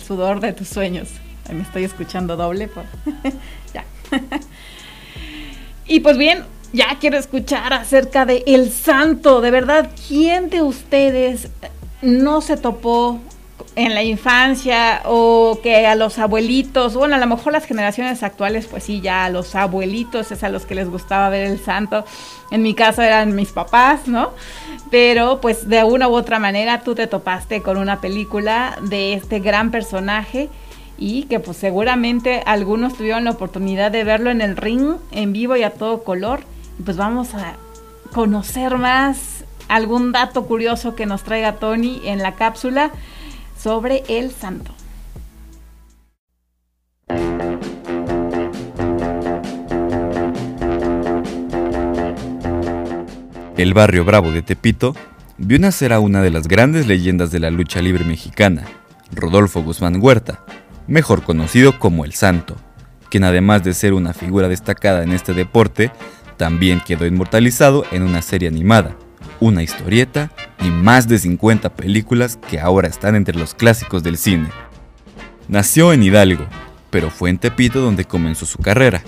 sudor de tus sueños. me estoy escuchando doble. Por... ya. y pues bien, ya quiero escuchar acerca de El Santo. De verdad, ¿quién de ustedes no se topó en la infancia o que a los abuelitos, bueno, a lo mejor las generaciones actuales, pues sí, ya a los abuelitos es a los que les gustaba ver el santo. En mi caso eran mis papás, ¿no? Pero pues de una u otra manera tú te topaste con una película de este gran personaje y que pues seguramente algunos tuvieron la oportunidad de verlo en el ring en vivo y a todo color pues vamos a conocer más algún dato curioso que nos traiga Tony en la cápsula sobre el santo. El barrio Bravo de Tepito vio nacer a una de las grandes leyendas de la lucha libre mexicana, Rodolfo Guzmán Huerta, mejor conocido como El Santo, quien además de ser una figura destacada en este deporte, también quedó inmortalizado en una serie animada, una historieta y más de 50 películas que ahora están entre los clásicos del cine. Nació en Hidalgo, pero fue en Tepito donde comenzó su carrera,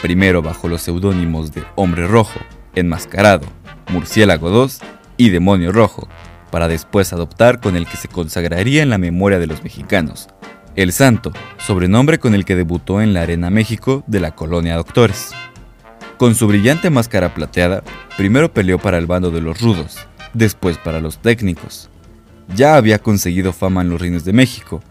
primero bajo los seudónimos de Hombre Rojo, Enmascarado, Murciélago 2 y Demonio Rojo, para después adoptar con el que se consagraría en la memoria de los mexicanos, El Santo, sobrenombre con el que debutó en la Arena México de la colonia Doctores. Con su brillante máscara plateada, primero peleó para el bando de los rudos, después para los técnicos. Ya había conseguido fama en los reinos de México,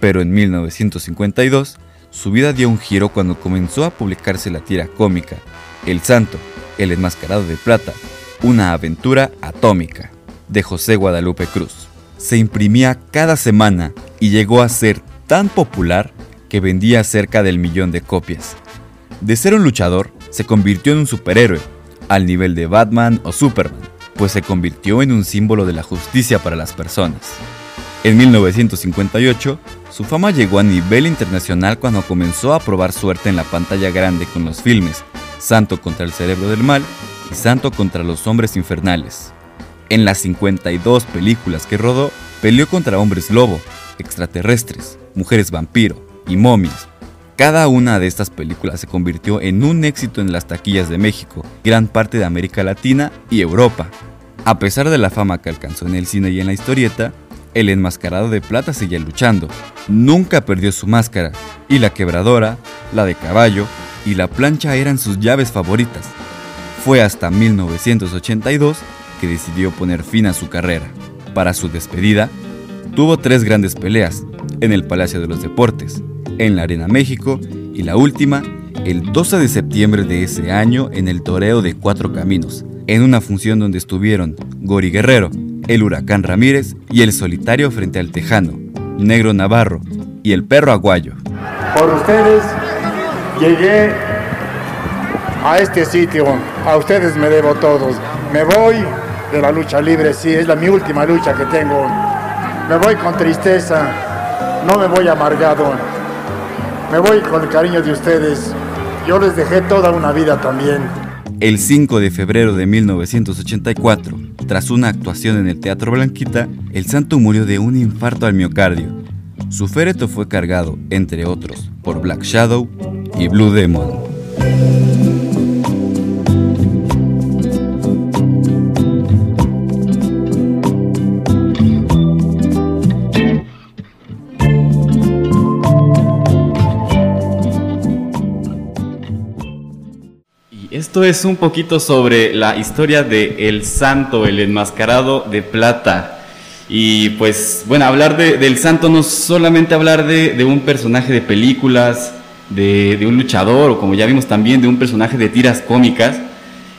pero en 1952 su vida dio un giro cuando comenzó a publicarse la tira cómica El Santo, el enmascarado de plata, una aventura atómica, de José Guadalupe Cruz. Se imprimía cada semana y llegó a ser tan popular que vendía cerca del millón de copias. De ser un luchador, se convirtió en un superhéroe, al nivel de Batman o Superman, pues se convirtió en un símbolo de la justicia para las personas. En 1958, su fama llegó a nivel internacional cuando comenzó a probar suerte en la pantalla grande con los filmes Santo contra el Cerebro del Mal y Santo contra los Hombres Infernales. En las 52 películas que rodó, peleó contra hombres lobo, extraterrestres, mujeres vampiro y momias, cada una de estas películas se convirtió en un éxito en las taquillas de México, gran parte de América Latina y Europa. A pesar de la fama que alcanzó en el cine y en la historieta, el enmascarado de plata seguía luchando. Nunca perdió su máscara, y la quebradora, la de caballo y la plancha eran sus llaves favoritas. Fue hasta 1982 que decidió poner fin a su carrera. Para su despedida, tuvo tres grandes peleas en el Palacio de los Deportes, en la Arena México y la última el 12 de septiembre de ese año en el Toreo de Cuatro Caminos, en una función donde estuvieron Gori Guerrero, el Huracán Ramírez y el Solitario frente al Tejano, Negro Navarro y el Perro Aguayo. Por ustedes llegué a este sitio, a ustedes me debo todos. Me voy de la lucha libre, sí, es la mi última lucha que tengo. Me voy con tristeza, no me voy amargado. Me voy con el cariño de ustedes. Yo les dejé toda una vida también. El 5 de febrero de 1984, tras una actuación en el Teatro Blanquita, el santo murió de un infarto al miocardio. Su féretro fue cargado, entre otros, por Black Shadow y Blue Demon. Esto es un poquito sobre la historia de El Santo, el enmascarado de plata. Y pues, bueno, hablar del Santo no es solamente hablar de, un personaje de películas, de, un luchador, o como ya vimos también, de un personaje de tiras cómicas.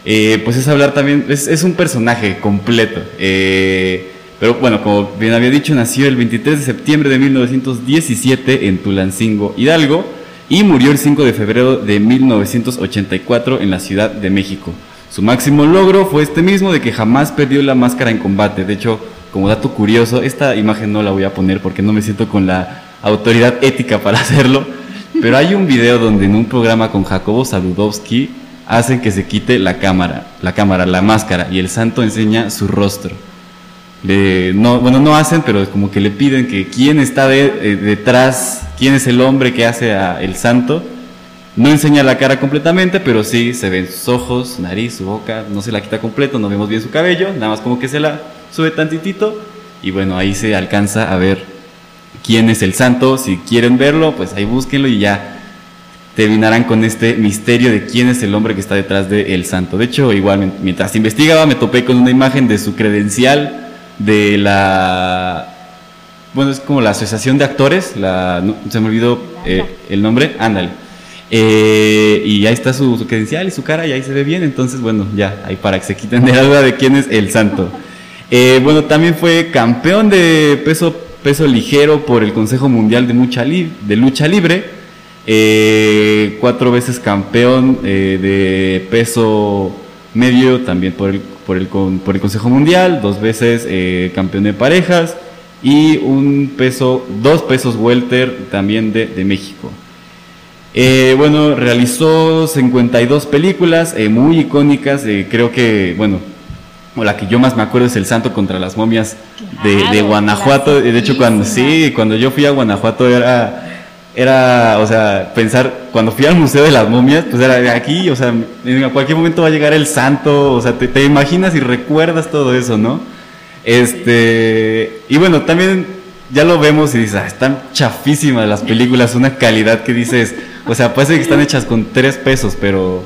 Eh, pues es hablar también, es, un personaje completo. Eh, pero bueno, como bien había dicho, nació el 23 de septiembre de 1917 en Tulancingo, Hidalgo y murió el 5 de febrero de 1984 en la Ciudad de México. Su máximo logro fue este mismo de que jamás perdió la máscara en combate. De hecho, como dato curioso, esta imagen no la voy a poner porque no me siento con la autoridad ética para hacerlo, pero hay un video donde en un programa con Jacobo Saludowski hacen que se quite la cámara, la cámara, la máscara y el santo enseña su rostro no, bueno, no hacen, pero como que le piden que quién está eh, detrás, quién es el hombre que hace a el santo. No enseña la cara completamente, pero sí se ven sus ojos, nariz, su boca, no se la quita completo, no vemos bien su cabello, nada más como que se la sube tantitito y bueno, ahí se alcanza a ver quién es el santo. Si quieren verlo, pues ahí búsquenlo y ya terminarán con este misterio de quién es el hombre que está detrás del el santo. De hecho, igual mientras investigaba me topé con una imagen de su credencial de la bueno, es como la asociación de actores, la, se me olvidó eh, el nombre, ándale. Eh, y ahí está su, credencial y su cara y ahí se ve bien, entonces bueno, ya, ahí para que se quiten de la duda de quién es el santo. Eh, bueno, también fue campeón de peso, peso ligero por el Consejo Mundial de, Mucha de Lucha Libre, cuatro veces campeón de peso medio también por el por el, por el Consejo Mundial, dos veces eh, campeón de parejas y un peso, dos pesos welter también de, de México. Eh, bueno, realizó 52 películas eh, muy icónicas, creo que, bueno, la que yo más me acuerdo es El Santo contra las momias de, de Guanajuato. De hecho, cuando sí, cuando yo fui a Guanajuato era era, o sea, pensar, cuando fui al Museo de las Momias, pues era de aquí, o sea, en cualquier momento va a llegar el santo, o sea, te, imaginas y recuerdas todo eso, ¿no? Este, y bueno, también ya lo vemos y dices, ah, están chafísimas las películas, una calidad que dices, o sea, parece que están hechas con tres pesos, pero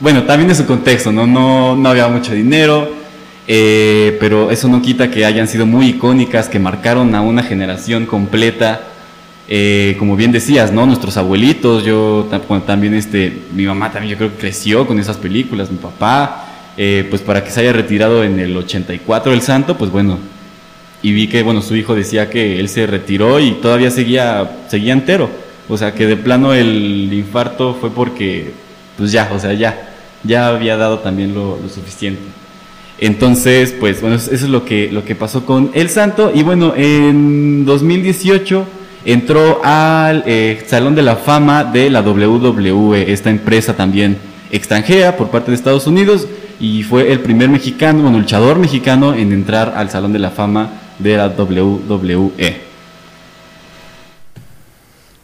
bueno, también es su contexto, ¿no? No, no había mucho dinero, eh, pero eso no quita que hayan sido muy icónicas, que marcaron a una generación completa eh, como bien decías, ¿no? Nuestros abuelitos, yo también, este, mi mamá también yo creo que creció con esas películas, mi papá, eh, pues para que se haya retirado en el 84 el santo, pues bueno, y vi que, bueno, su hijo decía que él se retiró y todavía seguía, seguía entero, o sea, que de plano el infarto fue porque, pues ya, o sea, ya, ya había dado también lo, lo suficiente. Entonces, pues bueno, eso es lo que, lo que pasó con el santo, y bueno, en 2018 entró al eh, Salón de la Fama de la WWE, esta empresa también extranjera por parte de Estados Unidos, y fue el primer mexicano, bueno, luchador mexicano en entrar al Salón de la Fama de la WWE.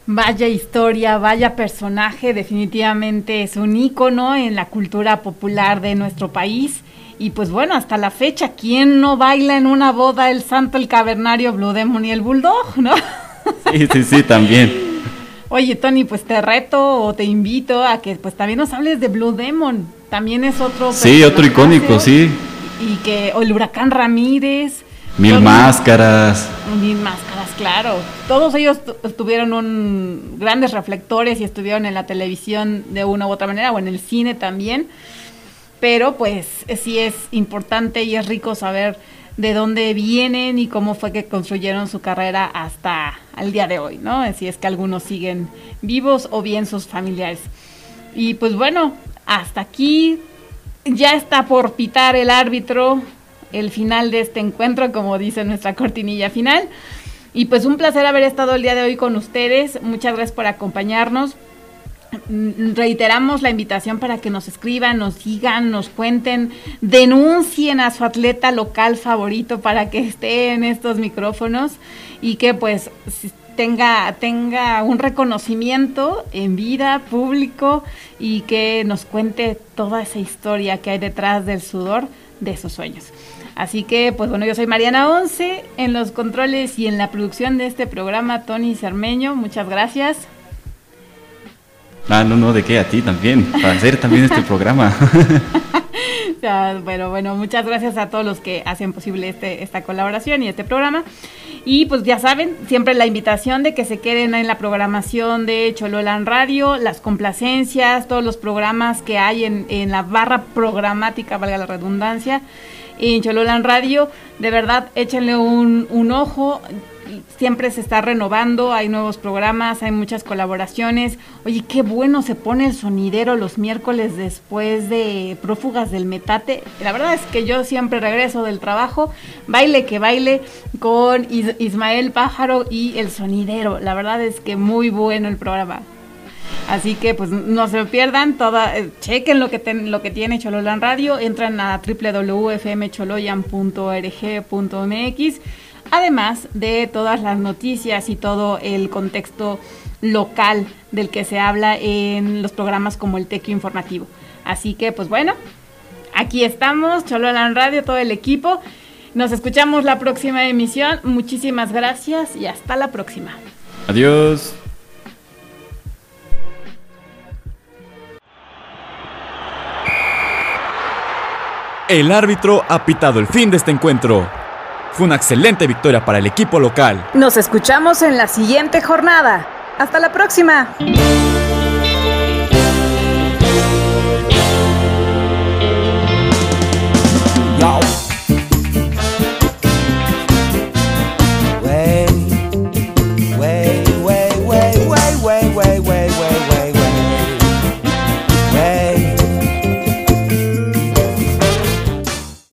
Vaya historia, vaya personaje, definitivamente es un ícono en la cultura popular de nuestro país. Y pues bueno, hasta la fecha, ¿quién no baila en una boda el santo, el cavernario, Blue Demon y el Bulldog, no? Sí, sí, sí, también. Oye, Tony, pues te reto o te invito a que pues también nos hables de Blue Demon. También es otro. Sí, otro icónico, sí. Y que, o el huracán Ramírez. Mil máscaras. Mil máscaras, claro. Todos ellos tuvieron un, grandes reflectores y estuvieron en la televisión de una u otra manera, o en el cine también. Pero pues sí es importante y es rico saber de dónde vienen y cómo fue que construyeron su carrera hasta el día de hoy, ¿no? Si es que algunos siguen vivos o bien sus familiares. Y pues bueno, hasta aquí ya está por pitar el árbitro el final de este encuentro, como dice nuestra cortinilla final. Y pues un placer haber estado el día de hoy con ustedes. Muchas gracias por acompañarnos. Mm, reiteramos la invitación para que nos escriban, nos digan, nos cuenten, denuncien a su atleta local favorito para que esté en estos micrófonos y que pues tenga, tenga un reconocimiento en vida, público y que nos cuente toda esa historia que hay detrás del sudor de sus sueños. Así que, pues bueno, yo soy Mariana Once en los controles y en la producción de este programa, Tony Cermeño. Muchas gracias. Ah, no, no, de qué, a ti también, para hacer también este programa. bueno, bueno, muchas gracias a todos los que hacen posible este, esta colaboración y este programa. Y pues ya saben, siempre la invitación de que se queden en la programación de Chololan Radio, las complacencias, todos los programas que hay en, en la barra programática, valga la redundancia, en Chololan Radio. De verdad, échenle un, un ojo siempre se está renovando, hay nuevos programas, hay muchas colaboraciones. Oye, qué bueno se pone el sonidero los miércoles después de Prófugas del Metate. La verdad es que yo siempre regreso del trabajo, baile que baile con Ismael Pájaro y el sonidero. La verdad es que muy bueno el programa. Así que pues no se pierdan, toda, eh, chequen lo que, lo que tiene Chololan Radio, entran a www.fmcholoyan.org.mx además de todas las noticias y todo el contexto local del que se habla en los programas como el Tequio Informativo. Así que, pues bueno, aquí estamos, Chololan Radio, todo el equipo. Nos escuchamos la próxima emisión. Muchísimas gracias y hasta la próxima. Adiós. El árbitro ha pitado el fin de este encuentro. Fue una excelente victoria para el equipo local. Nos escuchamos en la siguiente jornada. Hasta la próxima.